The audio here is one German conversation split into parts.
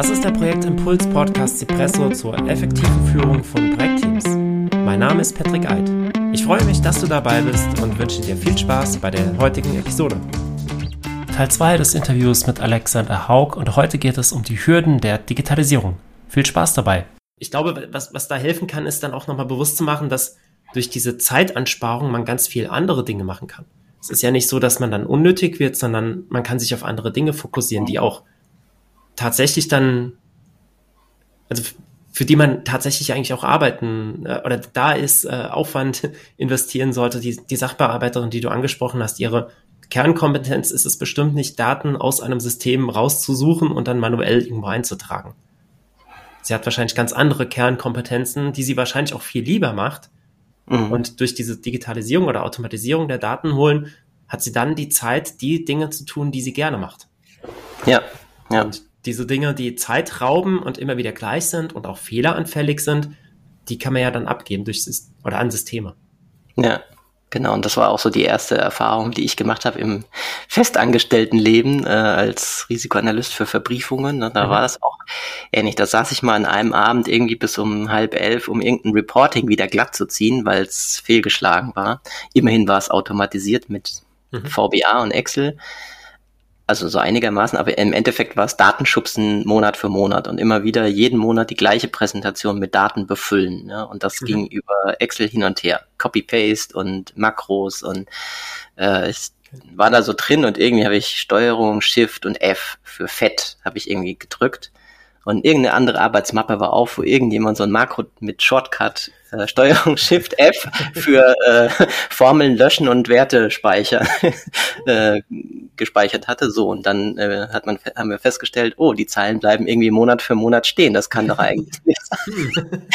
Das ist der Projektimpuls Podcast Cipresso zur effektiven Führung von Projektteams. Mein Name ist Patrick Eid. Ich freue mich, dass du dabei bist und wünsche dir viel Spaß bei der heutigen Episode. Teil 2 des Interviews mit Alexander Haug und heute geht es um die Hürden der Digitalisierung. Viel Spaß dabei. Ich glaube, was, was da helfen kann, ist dann auch nochmal bewusst zu machen, dass durch diese Zeitansparung man ganz viel andere Dinge machen kann. Es ist ja nicht so, dass man dann unnötig wird, sondern man kann sich auf andere Dinge fokussieren, die auch tatsächlich dann, also für die man tatsächlich eigentlich auch arbeiten äh, oder da ist, äh, Aufwand investieren sollte. Die, die Sachbearbeiterin, die du angesprochen hast, ihre Kernkompetenz ist es bestimmt nicht, Daten aus einem System rauszusuchen und dann manuell irgendwo einzutragen. Sie hat wahrscheinlich ganz andere Kernkompetenzen, die sie wahrscheinlich auch viel lieber macht. Mhm. Und durch diese Digitalisierung oder Automatisierung der Daten holen, hat sie dann die Zeit, die Dinge zu tun, die sie gerne macht. Ja, ja. Und diese Dinge, die Zeit rauben und immer wieder gleich sind und auch fehleranfällig sind, die kann man ja dann abgeben durch oder an Systeme. Ja, genau. Und das war auch so die erste Erfahrung, die ich gemacht habe im festangestellten Leben äh, als Risikoanalyst für Verbriefungen. Und da mhm. war das auch ähnlich. Da saß ich mal an einem Abend irgendwie bis um halb elf, um irgendein Reporting wieder glatt zu ziehen, weil es fehlgeschlagen war. Immerhin war es automatisiert mit mhm. VBA und Excel also so einigermaßen, aber im Endeffekt war es Datenschubsen Monat für Monat und immer wieder jeden Monat die gleiche Präsentation mit Daten befüllen. Ne? Und das mhm. ging über Excel hin und her, Copy-Paste und Makros und äh, ich war da so drin und irgendwie habe ich Steuerung, Shift und F für Fett habe ich irgendwie gedrückt und irgendeine andere Arbeitsmappe war auf, wo irgendjemand so ein Makro mit Shortcut äh, Steuerung Shift F für äh, Formeln löschen und Werte speichern äh, gespeichert hatte. So und dann äh, hat man haben wir festgestellt, oh, die Zeilen bleiben irgendwie Monat für Monat stehen. Das kann doch eigentlich nicht sein.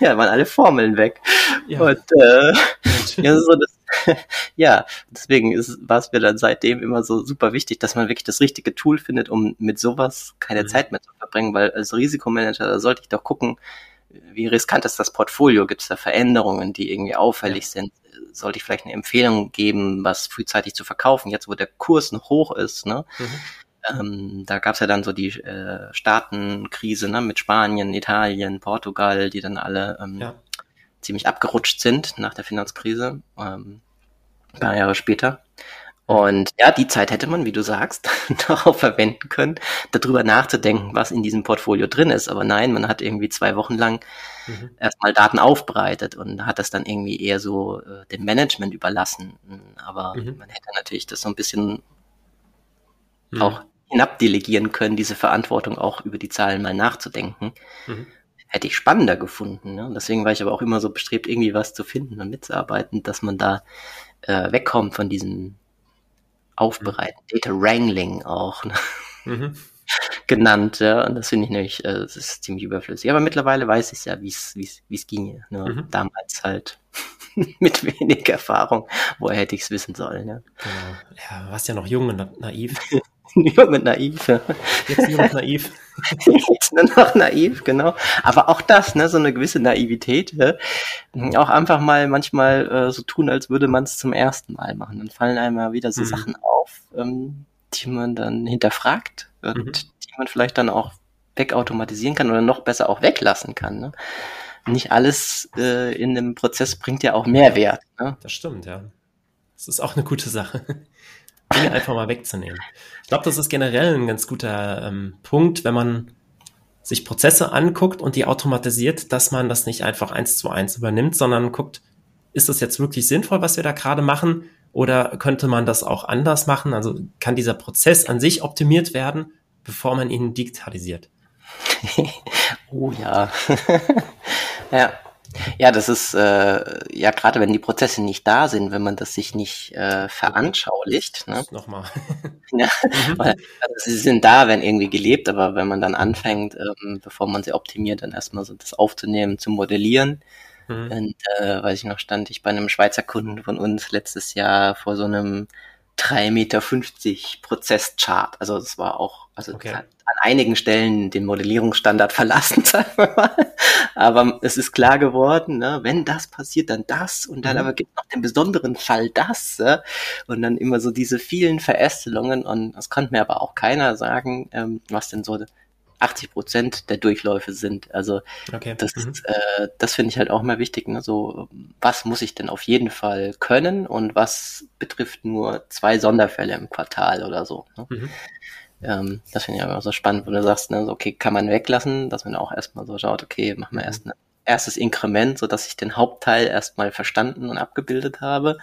ja, waren alle Formeln weg. Ja. Und äh, ja, so das ja, deswegen war es mir dann seitdem immer so super wichtig, dass man wirklich das richtige Tool findet, um mit sowas keine mhm. Zeit mehr zu verbringen, weil als Risikomanager, da sollte ich doch gucken, wie riskant ist das Portfolio? Gibt es da Veränderungen, die irgendwie auffällig ja. sind? Sollte ich vielleicht eine Empfehlung geben, was frühzeitig zu verkaufen, jetzt wo der Kurs noch hoch ist, ne? Mhm. Ähm, da gab es ja dann so die äh, Staatenkrise ne, mit Spanien, Italien, Portugal, die dann alle ähm, ja ziemlich abgerutscht sind nach der Finanzkrise, ähm, ein paar Jahre später. Und ja, die Zeit hätte man, wie du sagst, darauf verwenden können, darüber nachzudenken, was in diesem Portfolio drin ist. Aber nein, man hat irgendwie zwei Wochen lang mhm. erstmal Daten aufbereitet und hat das dann irgendwie eher so äh, dem Management überlassen. Aber mhm. man hätte natürlich das so ein bisschen mhm. auch hinabdelegieren können, diese Verantwortung auch über die Zahlen mal nachzudenken. Mhm hätte ich spannender gefunden. Ne? Und deswegen war ich aber auch immer so bestrebt, irgendwie was zu finden und mitzuarbeiten, dass man da äh, wegkommt von diesem Aufbereiten, mhm. Data Wrangling auch ne? mhm. genannt. Ja? Und das finde ich nämlich, äh, das ist ziemlich überflüssig. Aber mittlerweile weiß ich ja, wie es wie es ginge. Ne? Mhm. Damals halt mit wenig Erfahrung. Woher hätte ich es wissen sollen? Ja? Genau. Ja, warst ja noch jung und naiv. jung und naiv. Ja. Jetzt jung und naiv. Jetzt nur noch naiv, genau. Aber auch das, ne, so eine gewisse Naivität, ja? auch einfach mal manchmal äh, so tun, als würde man es zum ersten Mal machen. Dann fallen einem ja wieder so mhm. Sachen auf, ähm, die man dann hinterfragt und mhm. die man vielleicht dann auch wegautomatisieren kann oder noch besser auch weglassen kann. Ne? Nicht alles äh, in einem Prozess bringt ja auch Mehrwert. Ne? Das stimmt, ja. Das ist auch eine gute Sache. Dinge einfach mal wegzunehmen. Ich glaube, das ist generell ein ganz guter ähm, Punkt, wenn man sich Prozesse anguckt und die automatisiert, dass man das nicht einfach eins zu eins übernimmt, sondern guckt, ist das jetzt wirklich sinnvoll, was wir da gerade machen? Oder könnte man das auch anders machen? Also kann dieser Prozess an sich optimiert werden, bevor man ihn digitalisiert? oh ja. ja. Ja, das ist äh, ja gerade wenn die Prozesse nicht da sind, wenn man das sich nicht äh, veranschaulicht. Ne? Nochmal. ja, mhm. weil, also sie sind da, wenn irgendwie gelebt, aber wenn man dann anfängt, ähm, bevor man sie optimiert, dann erstmal so das aufzunehmen, zu modellieren. Mhm. Und äh, weiß ich noch, stand ich bei einem Schweizer Kunden von uns letztes Jahr vor so einem 3,50 Meter Prozesschart. Also das war auch, also okay. an einigen Stellen den Modellierungsstandard verlassen, sagen wir mal. Aber es ist klar geworden, ne, wenn das passiert, dann das und dann mhm. aber gibt es noch den besonderen Fall das. Ja? Und dann immer so diese vielen Verästelungen und es konnte mir aber auch keiner sagen, ähm, was denn so 80 Prozent der Durchläufe sind. Also okay. das, mhm. äh, das finde ich halt auch mal wichtig. Ne? So, was muss ich denn auf jeden Fall können und was betrifft nur zwei Sonderfälle im Quartal oder so. Ne? Mhm. Ähm, das finde ich aber so spannend, wo du sagst, ne, so, okay, kann man weglassen, dass man auch erstmal so schaut, okay, machen wir mhm. erst ein erstes Inkrement, so dass ich den Hauptteil erstmal verstanden und abgebildet habe.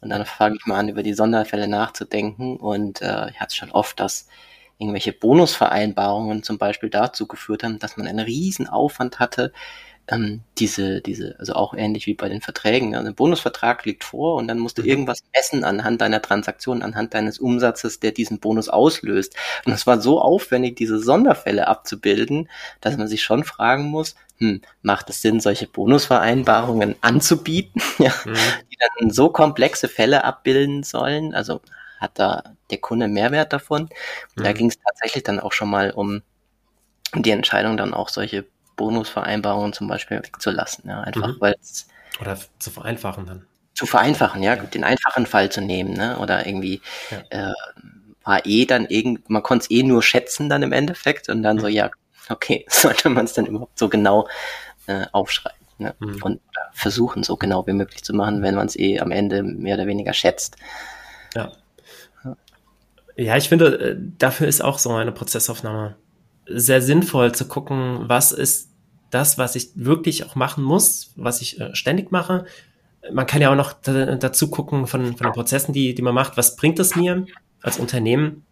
Und dann fange ich mal an, über die Sonderfälle nachzudenken. Und äh, ich hatte schon oft, dass irgendwelche Bonusvereinbarungen zum Beispiel dazu geführt haben, dass man einen riesen Aufwand hatte, ähm, diese, diese, also auch ähnlich wie bei den Verträgen. Also ein Bonusvertrag liegt vor und dann musst du mhm. irgendwas messen anhand deiner Transaktion, anhand deines Umsatzes, der diesen Bonus auslöst. Und es war so aufwendig, diese Sonderfälle abzubilden, dass man sich schon fragen muss, hm, macht es Sinn, solche Bonusvereinbarungen anzubieten, ja, mhm. die dann so komplexe Fälle abbilden sollen? Also hat da der Kunde Mehrwert davon? Mhm. Da ging es tatsächlich dann auch schon mal um die Entscheidung, dann auch solche Bonusvereinbarungen zum Beispiel wegzulassen. Ja, einfach mhm. weil es. Oder zu vereinfachen dann. Zu vereinfachen, ja, ja. den einfachen Fall zu nehmen, ne? Oder irgendwie ja. äh, war eh dann irgend, man konnte es eh nur schätzen dann im Endeffekt und dann mhm. so, ja, okay, sollte man es dann überhaupt so genau äh, aufschreiben. Ne? Mhm. Und versuchen, so genau wie möglich zu machen, wenn man es eh am Ende mehr oder weniger schätzt. Ja. Ja, ich finde, äh, dafür ist auch so eine Prozessaufnahme sehr sinnvoll zu gucken, was ist das, was ich wirklich auch machen muss, was ich äh, ständig mache. Man kann ja auch noch dazu gucken von, von den Prozessen, die, die man macht, was bringt es mir als Unternehmen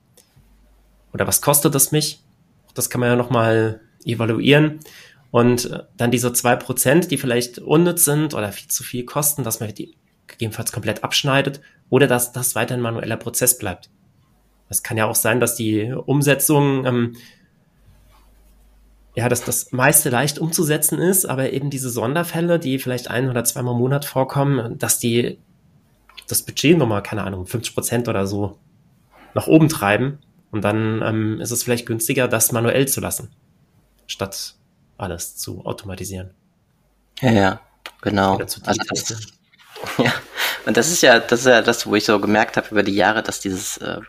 oder was kostet es mich? Das kann man ja nochmal evaluieren. Und äh, dann diese zwei Prozent, die vielleicht unnütz sind oder viel zu viel kosten, dass man die gegebenenfalls komplett abschneidet oder dass das weiter ein manueller Prozess bleibt. Es kann ja auch sein, dass die Umsetzung ähm, ja, dass das meiste leicht umzusetzen ist, aber eben diese Sonderfälle, die vielleicht ein oder zweimal im Monat vorkommen, dass die das Budget nochmal, keine Ahnung, 50 Prozent oder so nach oben treiben. Und dann ähm, ist es vielleicht günstiger, das manuell zu lassen, statt alles zu automatisieren. Ja, ja, genau. Also das, ja, und das ist ja, das ist ja das, wo ich so gemerkt habe über die Jahre, dass dieses äh,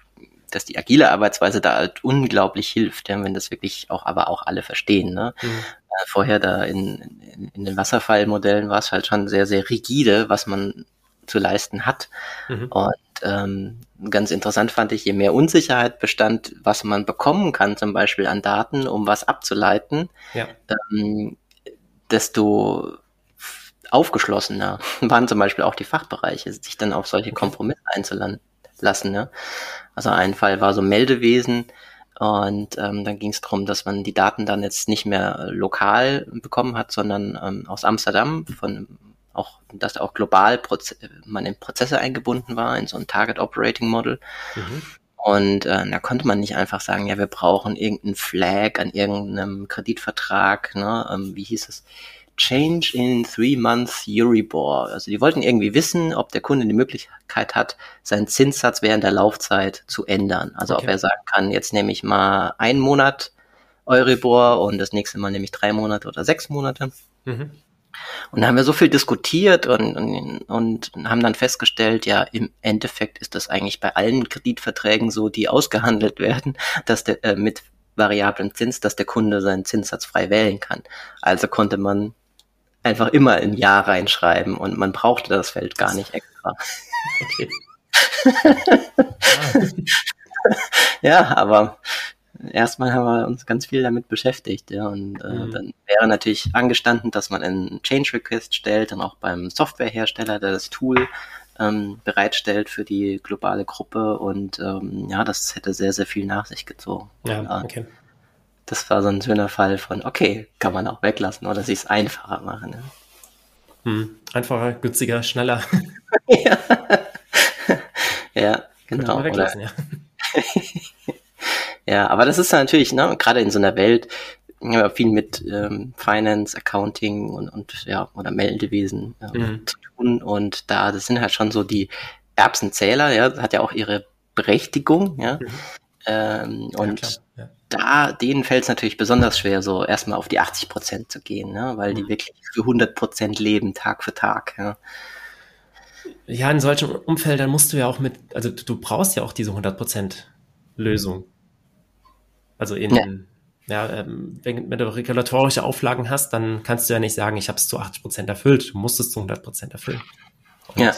dass die agile Arbeitsweise da halt unglaublich hilft, ja, wenn das wirklich auch, aber auch alle verstehen. Ne? Mhm. Äh, vorher da in, in, in den Wasserfallmodellen war es halt schon sehr, sehr rigide, was man zu leisten hat. Mhm. Und ähm, ganz interessant fand ich, je mehr Unsicherheit bestand, was man bekommen kann, zum Beispiel an Daten, um was abzuleiten, ja. ähm, desto aufgeschlossener waren zum Beispiel auch die Fachbereiche, sich dann auf solche Kompromisse einzulassen lassen. Ne? Also ein Fall war so Meldewesen und ähm, dann ging es darum, dass man die Daten dann jetzt nicht mehr lokal bekommen hat, sondern ähm, aus Amsterdam von auch, dass auch global Proze man in Prozesse eingebunden war, in so ein Target Operating Model. Mhm. Und äh, da konnte man nicht einfach sagen, ja, wir brauchen irgendeinen Flag an irgendeinem Kreditvertrag, ne? Ähm, wie hieß es? Change in Three Months Euribor. Also die wollten irgendwie wissen, ob der Kunde die Möglichkeit hat, seinen Zinssatz während der Laufzeit zu ändern. Also okay. ob er sagen kann, jetzt nehme ich mal einen Monat Euribor und das nächste Mal nehme ich drei Monate oder sechs Monate. Mhm. Und da haben wir so viel diskutiert und, und, und haben dann festgestellt, ja, im Endeffekt ist das eigentlich bei allen Kreditverträgen so, die ausgehandelt werden, dass der äh, mit variablen Zins, dass der Kunde seinen Zinssatz frei wählen kann. Also konnte man einfach immer ein Ja reinschreiben und man brauchte das Feld gar nicht extra. Okay. ja, aber erstmal haben wir uns ganz viel damit beschäftigt, ja, und äh, mhm. dann wäre natürlich angestanden, dass man einen Change Request stellt, dann auch beim Softwarehersteller, der das Tool ähm, bereitstellt für die globale Gruppe und ähm, ja, das hätte sehr, sehr viel nach sich gezogen. Ja, okay das war so ein schöner Fall von, okay, kann man auch weglassen oder sich es einfacher machen. Ne? Hm, einfacher, günstiger, schneller. ja. ja, genau. Weglassen, ja. ja, aber das ist natürlich, ne, gerade in so einer Welt, ja, viel mit ähm, Finance, Accounting und, und ja, oder Meldewesen äh, mhm. zu tun. Und da, das sind halt schon so die Erbsenzähler, ja, hat ja auch ihre Berechtigung, ja. Mhm. Ähm, und ja, ja. da, denen fällt es natürlich besonders schwer, so erstmal auf die 80 Prozent zu gehen, ne? weil mhm. die wirklich für 100 Prozent leben, Tag für Tag. Ja. ja, in solchen Umfeldern musst du ja auch mit, also du brauchst ja auch diese 100 Prozent Lösung. Also in, ja. ja, ähm, wenn, wenn, du regulatorische Auflagen hast, dann kannst du ja nicht sagen, ich habe es zu 80 Prozent erfüllt. Du musst es zu 100 Prozent erfüllen. Und, ja.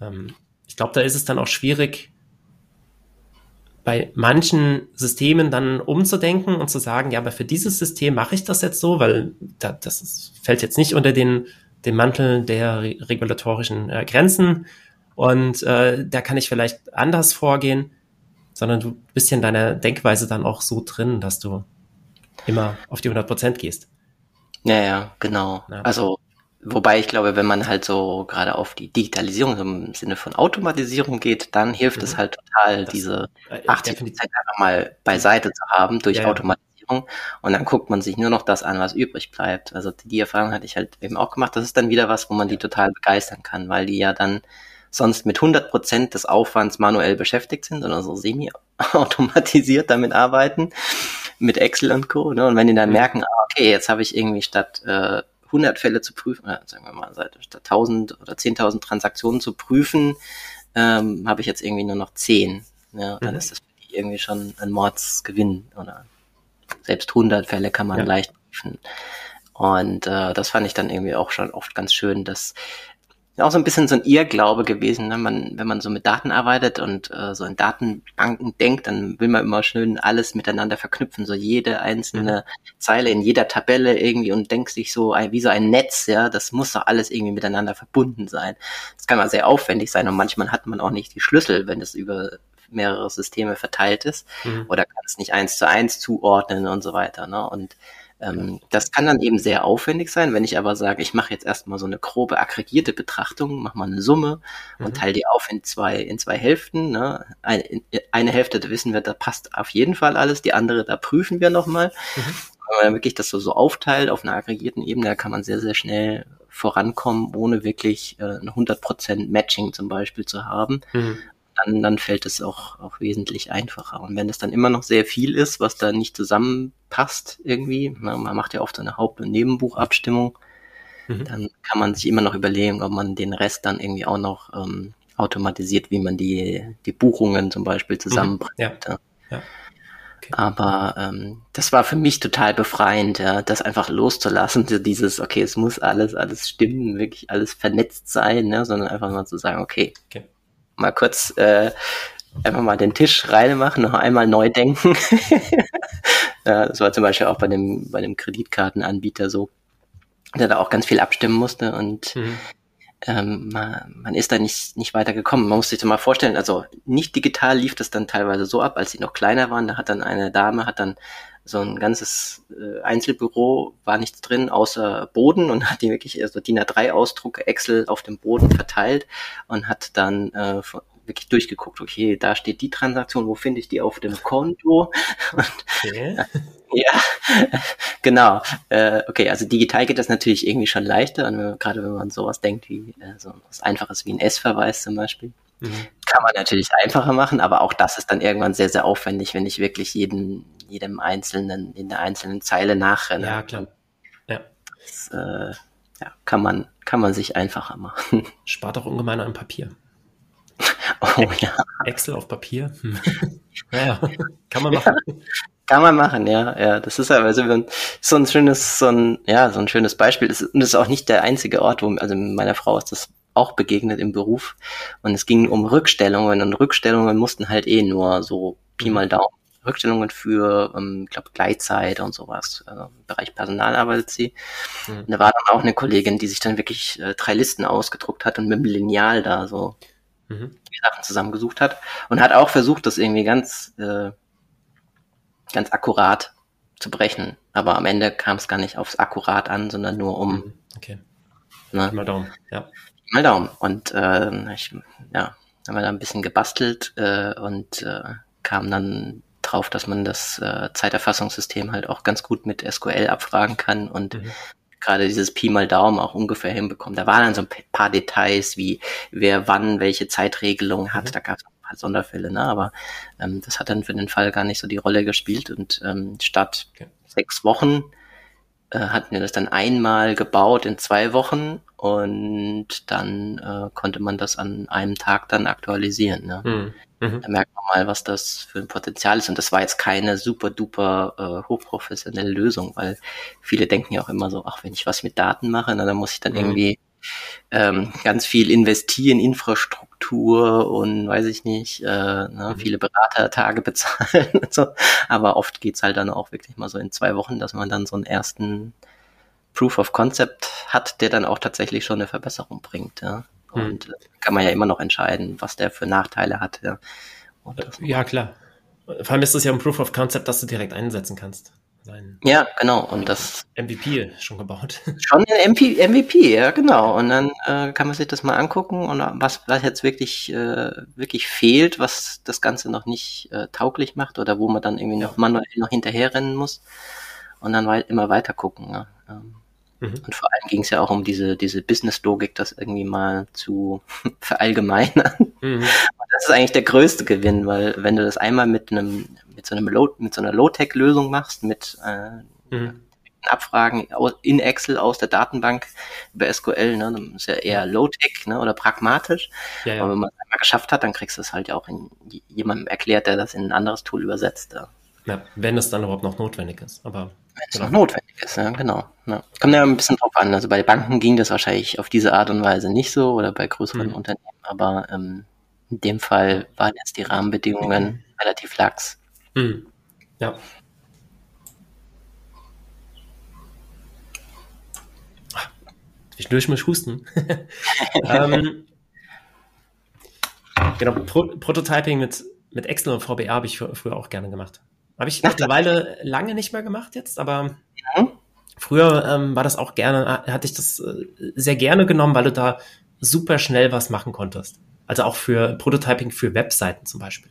Ähm, ich glaube, da ist es dann auch schwierig, bei manchen Systemen dann umzudenken und zu sagen, ja, aber für dieses System mache ich das jetzt so, weil da, das ist, fällt jetzt nicht unter den, den Mantel der re regulatorischen äh, Grenzen und äh, da kann ich vielleicht anders vorgehen, sondern du bist ja in deiner Denkweise dann auch so drin, dass du immer auf die 100 Prozent gehst. Ja, ja, genau. Ja. Also Wobei ich glaube, wenn man halt so gerade auf die Digitalisierung im Sinne von Automatisierung geht, dann hilft mhm. es halt total, das, diese 80 äh, Prozent einfach mal beiseite zu haben durch ja, Automatisierung. Und dann guckt man sich nur noch das an, was übrig bleibt. Also die Erfahrung hatte ich halt eben auch gemacht. Das ist dann wieder was, wo man die total begeistern kann, weil die ja dann sonst mit 100 Prozent des Aufwands manuell beschäftigt sind und also semi-automatisiert damit arbeiten mit Excel und Co. Ne? Und wenn die dann mhm. merken, ah, okay, jetzt habe ich irgendwie statt äh, 100 Fälle zu prüfen, oder sagen wir mal, statt 1000 oder 10.000 Transaktionen zu prüfen, ähm, habe ich jetzt irgendwie nur noch 10. Ja, dann mhm. ist das irgendwie schon ein Mordsgewinn oder selbst 100 Fälle kann man ja. leicht prüfen. Und äh, das fand ich dann irgendwie auch schon oft ganz schön, dass auch so ein bisschen so ein Irrglaube gewesen, ne? man, wenn man so mit Daten arbeitet und äh, so in Datenbanken denkt, dann will man immer schön alles miteinander verknüpfen, so jede einzelne mhm. Zeile in jeder Tabelle irgendwie und denkt sich so wie so ein Netz, ja, das muss doch alles irgendwie miteinander verbunden sein. Das kann mal sehr aufwendig sein und manchmal hat man auch nicht die Schlüssel, wenn es über mehrere Systeme verteilt ist mhm. oder kann es nicht eins zu eins zuordnen und so weiter. Ne? Und ähm, das kann dann eben sehr aufwendig sein, wenn ich aber sage, ich mache jetzt erstmal so eine grobe aggregierte Betrachtung, mache mal eine Summe mhm. und teile die auf in zwei, in zwei Hälften. Ne? Eine, eine Hälfte, da wissen wir, da passt auf jeden Fall alles, die andere, da prüfen wir nochmal. Mhm. Wenn man wirklich das so, so aufteilt auf einer aggregierten Ebene, da kann man sehr, sehr schnell vorankommen, ohne wirklich äh, ein 100% Matching zum Beispiel zu haben. Mhm dann, dann fällt es auch, auch wesentlich einfacher. Und wenn es dann immer noch sehr viel ist, was da nicht zusammenpasst irgendwie, na, man macht ja oft eine Haupt- und Nebenbuchabstimmung, mhm. dann kann man sich immer noch überlegen, ob man den Rest dann irgendwie auch noch ähm, automatisiert, wie man die, die Buchungen zum Beispiel mhm. zusammenbringt. Mhm. Ja. ja. Okay. Aber ähm, das war für mich total befreiend, ja, das einfach loszulassen, dieses, okay, es muss alles, alles stimmen, wirklich alles vernetzt sein, ne, sondern einfach mal zu sagen, okay, okay mal kurz äh, einfach mal den Tisch reinmachen, noch einmal neu denken. ja, das war zum Beispiel auch bei dem, bei dem Kreditkartenanbieter so, der da auch ganz viel abstimmen musste und mhm. ähm, man, man ist da nicht, nicht weiter gekommen. Man muss sich das mal vorstellen, also nicht digital lief das dann teilweise so ab, als sie noch kleiner waren, da hat dann eine Dame, hat dann so ein ganzes äh, Einzelbüro war nichts drin außer Boden und hat die wirklich so DIN A3 Ausdrucke Excel auf dem Boden verteilt und hat dann äh, wirklich durchgeguckt, okay, da steht die Transaktion, wo finde ich die auf dem Konto? Okay. ja, genau. Äh, okay, also digital geht das natürlich irgendwie schon leichter, und gerade wenn man sowas denkt wie äh, so was Einfaches wie ein S-Verweis zum Beispiel. Mhm. Kann man natürlich einfacher machen, aber auch das ist dann irgendwann sehr, sehr aufwendig, wenn ich wirklich jeden, jedem einzelnen, in der einzelnen Zeile nachrenne. Ja, klar. Ja. Das, äh, ja, kann man, kann man sich einfacher machen. Spart auch ungemein an Papier. Oh ja. Excel auf Papier. Hm. naja, kann man machen. Ja, kann man machen, ja, ja. Das ist also so ein schönes, so ein, ja, so ein schönes Beispiel. und das ist auch nicht der einzige Ort, wo, also meiner Frau ist das auch begegnet im Beruf. Und es ging um Rückstellungen und Rückstellungen mussten halt eh nur so Pi mal Daumen. Rückstellungen für, ähm, ich glaube, Gleitzeit und sowas. Also Im Bereich Personal arbeitet sie. Mhm. Da war dann auch eine Kollegin, die sich dann wirklich äh, drei Listen ausgedruckt hat und mit dem Lineal da so mhm. die Sachen zusammengesucht hat. Und hat auch versucht, das irgendwie ganz, äh, ganz akkurat zu brechen. Aber am Ende kam es gar nicht aufs Akkurat an, sondern nur um. Mhm. Okay. Ne? Mal Daumen, ja mal Daumen. Und äh, ich, ja, haben wir da ein bisschen gebastelt äh, und äh, kam dann drauf, dass man das äh, Zeiterfassungssystem halt auch ganz gut mit SQL abfragen kann und mhm. gerade dieses Pi mal Daumen auch ungefähr hinbekommen. Da waren dann so ein paar Details, wie wer wann welche Zeitregelung hat. Mhm. Da gab es ein paar Sonderfälle, ne? aber ähm, das hat dann für den Fall gar nicht so die Rolle gespielt und ähm, statt okay. sechs Wochen äh, hatten wir das dann einmal gebaut in zwei Wochen und dann äh, konnte man das an einem Tag dann aktualisieren. Ne? Mhm. Mhm. Da merkt man mal, was das für ein Potenzial ist. Und das war jetzt keine super duper äh, hochprofessionelle Lösung, weil viele denken ja auch immer so, ach, wenn ich was mit Daten mache, na, dann muss ich dann mhm. irgendwie ähm, ganz viel investieren, Infrastruktur und weiß ich nicht, äh, ne, mhm. viele Beratertage bezahlen und so. Aber oft geht's halt dann auch wirklich mal so in zwei Wochen, dass man dann so einen ersten Proof of Concept hat, der dann auch tatsächlich schon eine Verbesserung bringt. Ja. Mhm. Und hm. kann man ja immer noch entscheiden, was der für Nachteile hat. Ja, ja klar. Vor allem ist es ja ein Proof of Concept, das du direkt einsetzen kannst. Sein ja, genau. Und das MVP schon gebaut. Schon ein MP, MVP, ja, genau. Und dann äh, kann man sich das mal angucken und was, was jetzt wirklich, äh, wirklich fehlt, was das Ganze noch nicht äh, tauglich macht oder wo man dann irgendwie noch manuell noch hinterherrennen muss und dann weit, immer weiter gucken. Ja. Ähm, Mhm. Und vor allem ging es ja auch um diese, diese Business-Logik, das irgendwie mal zu verallgemeinern. Mhm. Das ist eigentlich der größte Gewinn, weil wenn du das einmal mit einem, mit so einem Low, mit so einer Low-Tech-Lösung machst, mit äh, mhm. Abfragen in Excel aus der Datenbank über SQL, ne, dann ist ja eher Low-Tech ne, oder pragmatisch. Ja, ja. Aber wenn man es einmal geschafft hat, dann kriegst du es halt ja auch in jemandem erklärt, der das in ein anderes Tool übersetzt. Ja. Ja, wenn es dann überhaupt noch notwendig ist. Aber wenn es genau. noch notwendig ist, ja, genau. Ja. Kommt ja ein bisschen drauf an. Also bei Banken ging das wahrscheinlich auf diese Art und Weise nicht so oder bei größeren mhm. Unternehmen, aber ähm, in dem Fall waren jetzt die Rahmenbedingungen mhm. relativ lax. Mhm. Ja. Ich durch mich husten. ähm, genau, Pro Prototyping mit, mit Excel und VBA habe ich früher auch gerne gemacht. Habe ich mittlerweile lange nicht mehr gemacht jetzt, aber ja. früher ähm, war das auch gerne, hatte ich das äh, sehr gerne genommen, weil du da super schnell was machen konntest. Also auch für Prototyping für Webseiten zum Beispiel.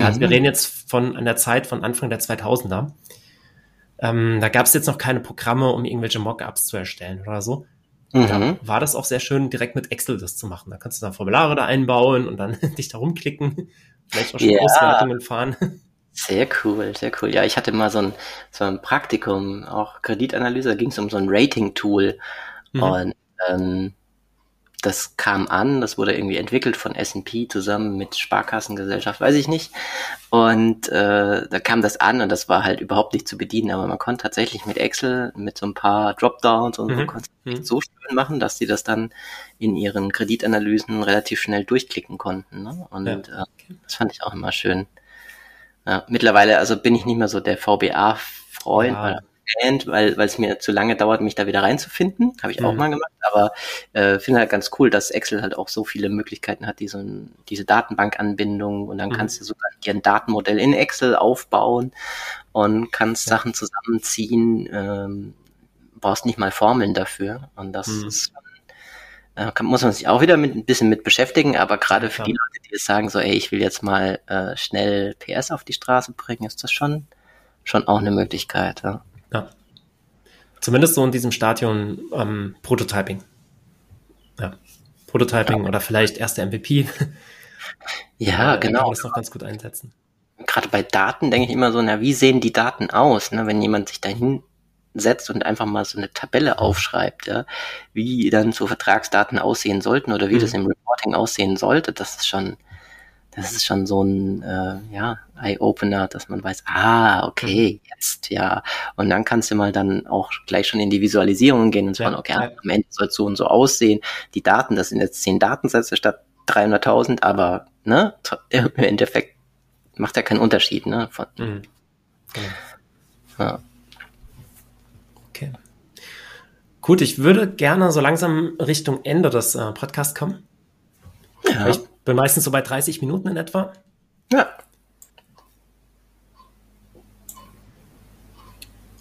Ja, also mhm. wir reden jetzt von einer Zeit von Anfang der 2000er. Ähm, da gab es jetzt noch keine Programme, um irgendwelche Mockups zu erstellen oder so. Mhm. Da war das auch sehr schön, direkt mit Excel das zu machen. Da kannst du dann Formulare da einbauen und dann dich da rumklicken, vielleicht auch schon ja. Auswertungen fahren. Sehr cool, sehr cool. Ja, ich hatte mal so ein, so ein Praktikum, auch Kreditanalyse, da ging es um so ein Rating-Tool. Mhm. Und ähm, das kam an, das wurde irgendwie entwickelt von S&P zusammen mit Sparkassengesellschaft, weiß ich nicht. Und äh, da kam das an und das war halt überhaupt nicht zu bedienen, aber man konnte tatsächlich mit Excel, mit so ein paar Dropdowns und mhm. so, mhm. so schön machen, dass sie das dann in ihren Kreditanalysen relativ schnell durchklicken konnten. Ne? Und ja. äh, das fand ich auch immer schön. Ja, mittlerweile also bin ich nicht mehr so der VBA-Freund ja. oder Fan, weil weil es mir zu lange dauert, mich da wieder reinzufinden. Habe ich mhm. auch mal gemacht, aber äh, finde halt ganz cool, dass Excel halt auch so viele Möglichkeiten hat, diese, diese Datenbankanbindung und dann mhm. kannst du sogar dir ein Datenmodell in Excel aufbauen und kannst ja. Sachen zusammenziehen, ähm, brauchst nicht mal Formeln dafür und das mhm. ist äh, kann, muss man sich auch wieder mit, ein bisschen mit beschäftigen, aber gerade für die Leute, die jetzt sagen, so, ey, ich will jetzt mal äh, schnell PS auf die Straße bringen, ist das schon, schon auch eine Möglichkeit. Ja. Ja. Zumindest so in diesem Stadion ähm, Prototyping. Ja. Prototyping ja. oder vielleicht erste MVP. Ja, genau. Kann man das noch ganz gut einsetzen. Gerade bei Daten denke ich immer so, na, wie sehen die Daten aus, ne? wenn jemand sich dahin setzt und einfach mal so eine Tabelle aufschreibt, ja, wie dann so Vertragsdaten aussehen sollten oder wie mhm. das im Reporting aussehen sollte, das ist schon, das ist schon so ein äh, ja, Eye-Opener, dass man weiß, ah, okay, mhm. jetzt, ja. Und dann kannst du mal dann auch gleich schon in die Visualisierung gehen und sagen, ja, okay, ja. am Ende soll es so und so aussehen. Die Daten, das sind jetzt zehn Datensätze statt 300.000, aber ne, im Endeffekt macht ja keinen Unterschied, ne? Von, mhm. genau. ja. Gut, ich würde gerne so langsam Richtung Ende des äh, Podcasts kommen. Ja. Ich bin meistens so bei 30 Minuten in etwa. Ja.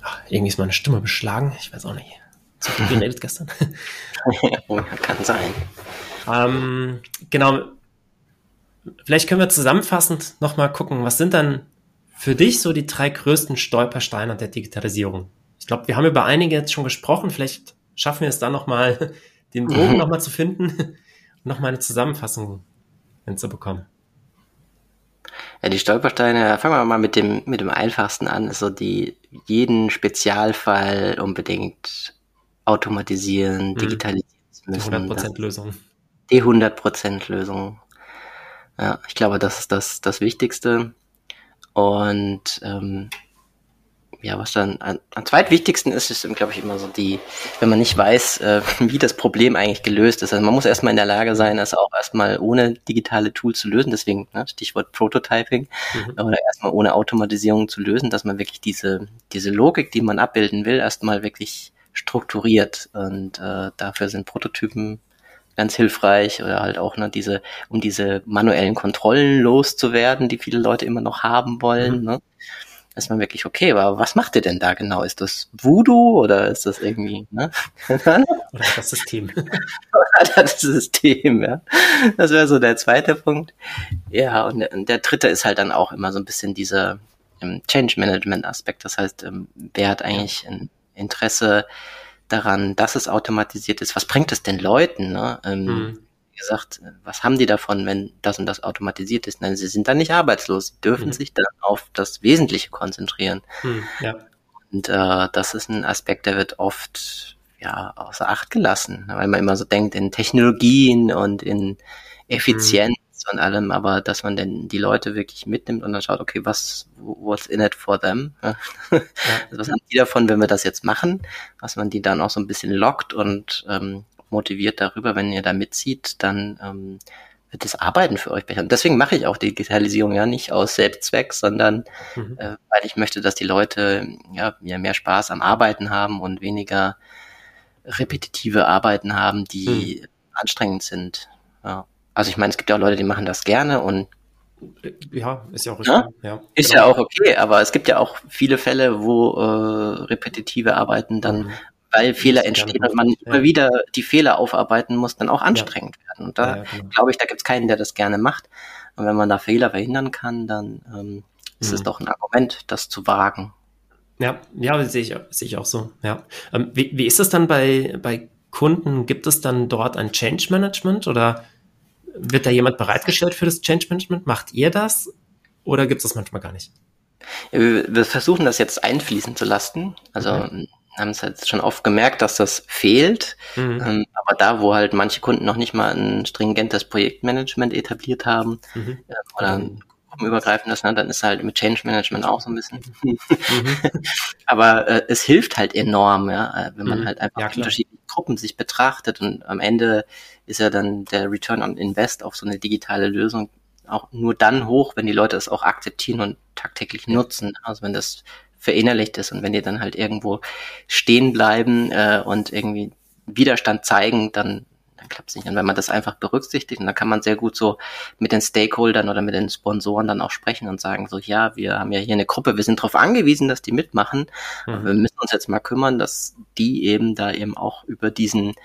Ach, irgendwie ist meine Stimme beschlagen. Ich weiß auch nicht. Zu viel geredet gestern. kann sein. Ähm, genau. Vielleicht können wir zusammenfassend nochmal gucken, was sind dann für dich so die drei größten Stolpersteine der Digitalisierung? Ich glaube, wir haben über einige jetzt schon gesprochen. Vielleicht schaffen wir es dann nochmal, den Bogen mhm. nochmal zu finden und nochmal eine Zusammenfassung hinzubekommen. Ja, die Stolpersteine, fangen wir mal mit dem, mit dem einfachsten an, ist so die, jeden Spezialfall unbedingt automatisieren, mhm. digitalisieren müssen. Die 100% Lösung. Die 100% Lösung. Ja, ich glaube, das ist das, das Wichtigste. Und ähm, ja, was dann am, am zweitwichtigsten ist, ist, glaube ich, immer so die, wenn man nicht weiß, äh, wie das Problem eigentlich gelöst ist. Also man muss erstmal in der Lage sein, das auch erstmal ohne digitale Tools zu lösen. Deswegen ne, Stichwort Prototyping mhm. oder erstmal ohne Automatisierung zu lösen, dass man wirklich diese, diese Logik, die man abbilden will, erstmal wirklich strukturiert. Und äh, dafür sind Prototypen ganz hilfreich oder halt auch ne, diese, um diese manuellen Kontrollen loszuwerden, die viele Leute immer noch haben wollen. Mhm. Ne? Ist man wirklich, okay, aber was macht ihr denn da genau? Ist das Voodoo oder ist das irgendwie, ne? oder das System. oder das System, ja. Das wäre so der zweite Punkt. Ja, und der, und der, dritte ist halt dann auch immer so ein bisschen dieser ähm, Change Management Aspekt. Das heißt, ähm, wer hat eigentlich ein Interesse daran, dass es automatisiert ist? Was bringt es den Leuten, ne? Ähm, mhm gesagt, was haben die davon, wenn das und das automatisiert ist? Nein, sie sind dann nicht arbeitslos, sie dürfen mhm. sich dann auf das Wesentliche konzentrieren. Mhm, ja. Und äh, das ist ein Aspekt, der wird oft ja außer Acht gelassen, weil man immer so denkt in Technologien und in Effizienz mhm. und allem, aber dass man denn die Leute wirklich mitnimmt und dann schaut, okay, was, what's in it for them? Ja. Also was haben die davon, wenn wir das jetzt machen? Was man die dann auch so ein bisschen lockt und ähm, motiviert darüber, wenn ihr da mitzieht, dann ähm, wird das Arbeiten für euch besser. Und deswegen mache ich auch Digitalisierung ja nicht aus Selbstzweck, sondern mhm. äh, weil ich möchte, dass die Leute ja, mehr Spaß am Arbeiten haben und weniger repetitive Arbeiten haben, die mhm. anstrengend sind. Ja. Also ich meine, es gibt ja auch Leute, die machen das gerne und ja, ist ja auch richtig. Ja? ja ist genau. ja auch okay, aber es gibt ja auch viele Fälle, wo äh, repetitive Arbeiten dann mhm weil Fehler entstehen und man immer wieder die Fehler aufarbeiten muss, dann auch anstrengend werden. Und da genau. glaube ich, da gibt es keinen, der das gerne macht. Und wenn man da Fehler verhindern kann, dann ähm, ist mhm. es doch ein Argument, das zu wagen. Ja, ja, sehe ich, sehe ich auch so. Ja. Ähm, wie, wie ist es dann bei, bei Kunden? Gibt es dann dort ein Change Management oder wird da jemand bereitgestellt für das Change Management? Macht ihr das oder gibt es das manchmal gar nicht? Wir versuchen das jetzt einfließen zu lassen. Also okay haben es halt schon oft gemerkt, dass das fehlt. Mhm. Ähm, aber da, wo halt manche Kunden noch nicht mal ein stringentes Projektmanagement etabliert haben mhm. äh, oder ein gruppenübergreifendes, ne, dann ist halt mit Change Management auch so ein bisschen. Mhm. aber äh, es hilft halt enorm, ja, äh, wenn man mhm. halt einfach ja, unterschiedliche Gruppen sich betrachtet und am Ende ist ja dann der Return on Invest auf so eine digitale Lösung auch nur dann hoch, wenn die Leute es auch akzeptieren und tagtäglich nutzen. Also wenn das verinnerlicht ist und wenn die dann halt irgendwo stehen bleiben äh, und irgendwie Widerstand zeigen, dann, dann klappt es nicht. Und wenn man das einfach berücksichtigt, und dann kann man sehr gut so mit den Stakeholdern oder mit den Sponsoren dann auch sprechen und sagen so, ja, wir haben ja hier eine Gruppe, wir sind darauf angewiesen, dass die mitmachen, mhm. aber wir müssen uns jetzt mal kümmern, dass die eben da eben auch über diesen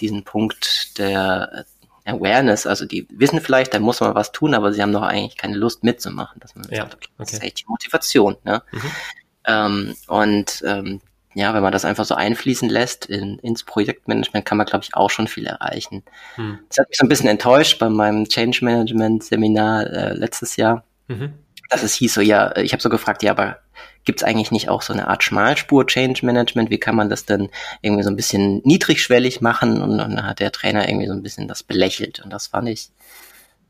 diesen Punkt der Awareness, also die wissen vielleicht, da muss man was tun, aber sie haben doch eigentlich keine Lust mitzumachen. Dass man ja, sagt, okay, das ist echt die Motivation. Ne? Mhm. Ähm, und ähm, ja, wenn man das einfach so einfließen lässt in, ins Projektmanagement, kann man, glaube ich, auch schon viel erreichen. Hm. Das hat mich so ein bisschen enttäuscht bei meinem Change Management Seminar äh, letztes Jahr, mhm. dass es hieß so, ja, ich habe so gefragt, ja, aber gibt es eigentlich nicht auch so eine Art Schmalspur Change Management? Wie kann man das denn irgendwie so ein bisschen niedrigschwellig machen? Und, und dann hat der Trainer irgendwie so ein bisschen das belächelt und das fand ich,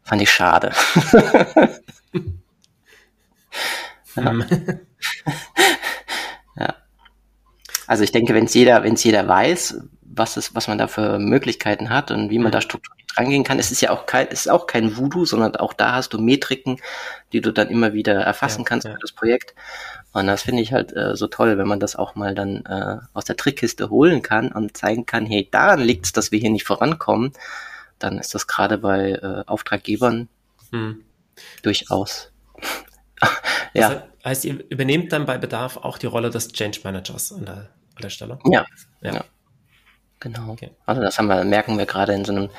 fand ich schade. ja. ja. Also ich denke, wenn es jeder, wenn es jeder weiß, was es, was man da für Möglichkeiten hat und wie man mhm. da strukturiert rangehen kann, es ist ja auch kein, es ist auch kein Voodoo, sondern auch da hast du Metriken, die du dann immer wieder erfassen ja, kannst für das Projekt. Und das finde ich halt äh, so toll, wenn man das auch mal dann äh, aus der Trickkiste holen kann und zeigen kann, hey, daran liegt es, dass wir hier nicht vorankommen. Dann ist das gerade bei äh, Auftraggebern hm. durchaus. ja. Heißt, ihr übernehmt dann bei Bedarf auch die Rolle des Change Managers an der, an der Stelle? Ja. ja. ja. Genau. Okay. Also das haben wir, merken wir gerade in so einem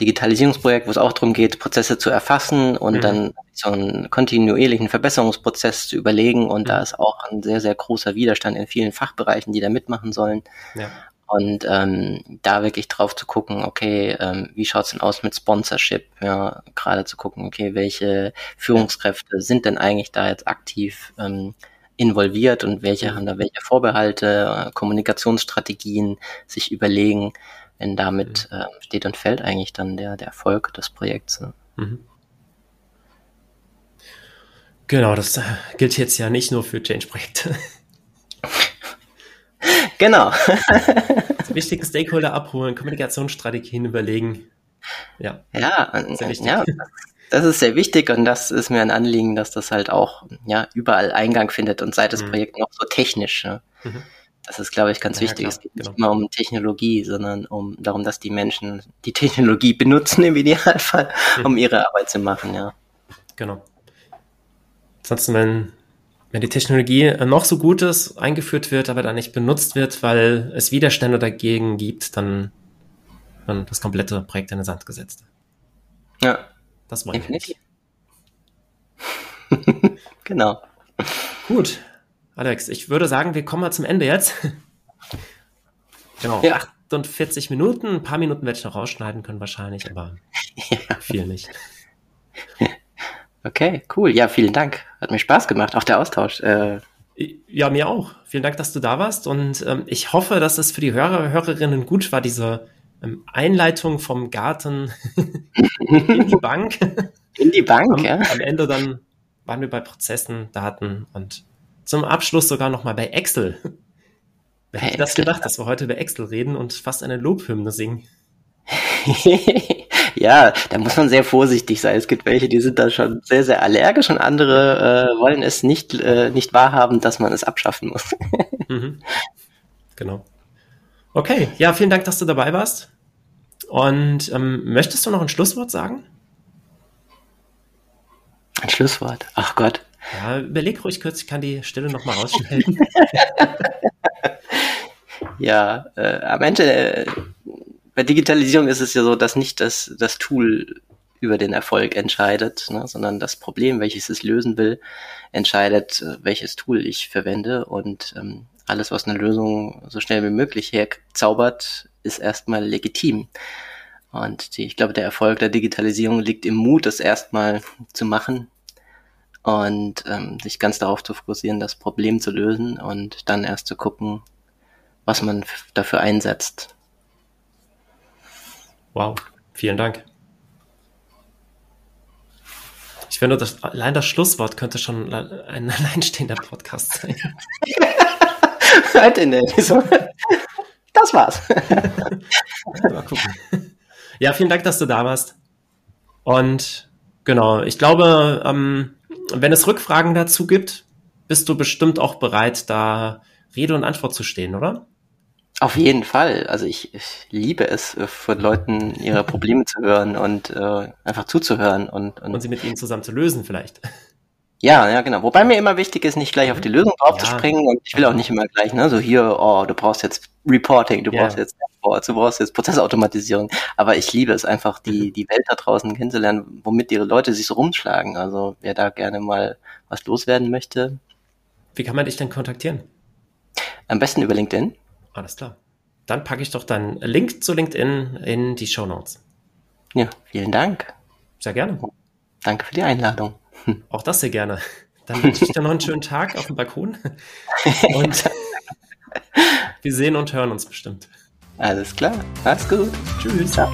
Digitalisierungsprojekt, wo es auch darum geht, Prozesse zu erfassen und mhm. dann so einen kontinuierlichen Verbesserungsprozess zu überlegen. Und mhm. da ist auch ein sehr, sehr großer Widerstand in vielen Fachbereichen, die da mitmachen sollen. Ja. Und ähm, da wirklich drauf zu gucken, okay, ähm, wie schaut's denn aus mit Sponsorship? Ja, gerade zu gucken, okay, welche Führungskräfte sind denn eigentlich da jetzt aktiv ähm, involviert und welche haben da welche Vorbehalte, äh, Kommunikationsstrategien sich überlegen, wenn damit äh, steht und fällt eigentlich dann der, der Erfolg des Projekts. Ne? Mhm. Genau, das äh, gilt jetzt ja nicht nur für Change-Projekte. Genau. wichtige Stakeholder abholen, Kommunikationsstrategien überlegen. Ja, ja, sehr wichtig. ja, das ist sehr wichtig und das ist mir ein Anliegen, dass das halt auch ja, überall Eingang findet und sei das mhm. Projekt noch so technisch. Ja. Mhm. Das ist, glaube ich, ganz ja, wichtig. Klar, es geht genau. nicht immer um Technologie, sondern um darum, dass die Menschen die Technologie benutzen im Idealfall, mhm. um ihre Arbeit zu machen, ja. Genau. Ansonsten, wenn wenn die Technologie noch so gut ist, eingeführt wird, aber dann nicht benutzt wird, weil es Widerstände dagegen gibt, dann, dann das komplette Projekt in den Sand gesetzt. Ja. Das wollen wir nicht. genau. Gut. Alex, ich würde sagen, wir kommen mal zum Ende jetzt. genau. Ja. 48 Minuten. Ein paar Minuten werde ich noch rausschneiden können wahrscheinlich, aber ja. viel nicht. Okay, cool. Ja, vielen Dank. Hat mir Spaß gemacht, auch der Austausch. Äh, ja, mir auch. Vielen Dank, dass du da warst. Und ähm, ich hoffe, dass es für die Hörer, Hörerinnen gut war, diese ähm, Einleitung vom Garten in die Bank. In die Bank, am, ja. Am Ende dann waren wir bei Prozessen, Daten und zum Abschluss sogar nochmal bei Excel. Wer hätte das gedacht, dass wir heute über Excel reden und fast eine Lobhymne singen? ja, da muss man sehr vorsichtig sein. Es gibt welche, die sind da schon sehr, sehr allergisch und andere äh, wollen es nicht, äh, nicht wahrhaben, dass man es abschaffen muss. mhm. Genau. Okay, ja, vielen Dank, dass du dabei warst. Und ähm, möchtest du noch ein Schlusswort sagen? Ein Schlusswort? Ach Gott. Ja, überleg ruhig kurz, ich kann die Stelle nochmal rausschneiden. ja, äh, am Ende äh, bei Digitalisierung ist es ja so, dass nicht das, das Tool über den Erfolg entscheidet, ne, sondern das Problem, welches es lösen will, entscheidet, äh, welches Tool ich verwende. Und ähm, alles, was eine Lösung so schnell wie möglich herzaubert, ist erstmal legitim. Und die, ich glaube, der Erfolg der Digitalisierung liegt im Mut, das erstmal zu machen und ähm, sich ganz darauf zu fokussieren, das Problem zu lösen und dann erst zu gucken, was man dafür einsetzt. Wow, vielen Dank. Ich finde, das, allein das Schlusswort könnte schon ein alleinstehender Podcast sein. Heute Episode. Das war's. Mal gucken. Ja, vielen Dank, dass du da warst. Und genau, ich glaube, ähm, wenn es Rückfragen dazu gibt, bist du bestimmt auch bereit, da Rede und Antwort zu stehen, oder? Auf jeden Fall. Also ich, ich liebe es, äh, von Leuten ihre Probleme zu hören und äh, einfach zuzuhören und, und, und sie mit ihnen zusammen zu lösen vielleicht. Ja, ja, genau. Wobei mir immer wichtig ist, nicht gleich auf die Lösung drauf ja. und ich will auch nicht immer gleich, ne, so hier, oh, du brauchst jetzt Reporting, du ja. brauchst jetzt Dashboards, du brauchst jetzt Prozessautomatisierung. Aber ich liebe es einfach, die, mhm. die Welt da draußen kennenzulernen, womit ihre Leute sich so rumschlagen. Also wer da gerne mal was loswerden möchte. Wie kann man dich denn kontaktieren? Am besten über LinkedIn. Alles klar. Dann packe ich doch deinen Link zu LinkedIn in die Show Notes. Ja, vielen Dank. Sehr gerne. Danke für die Einladung. Auch das sehr gerne. Dann wünsche ich dir noch einen schönen Tag auf dem Balkon. Und wir sehen und hören uns bestimmt. Alles klar. Mach's gut. Tschüss. Ciao.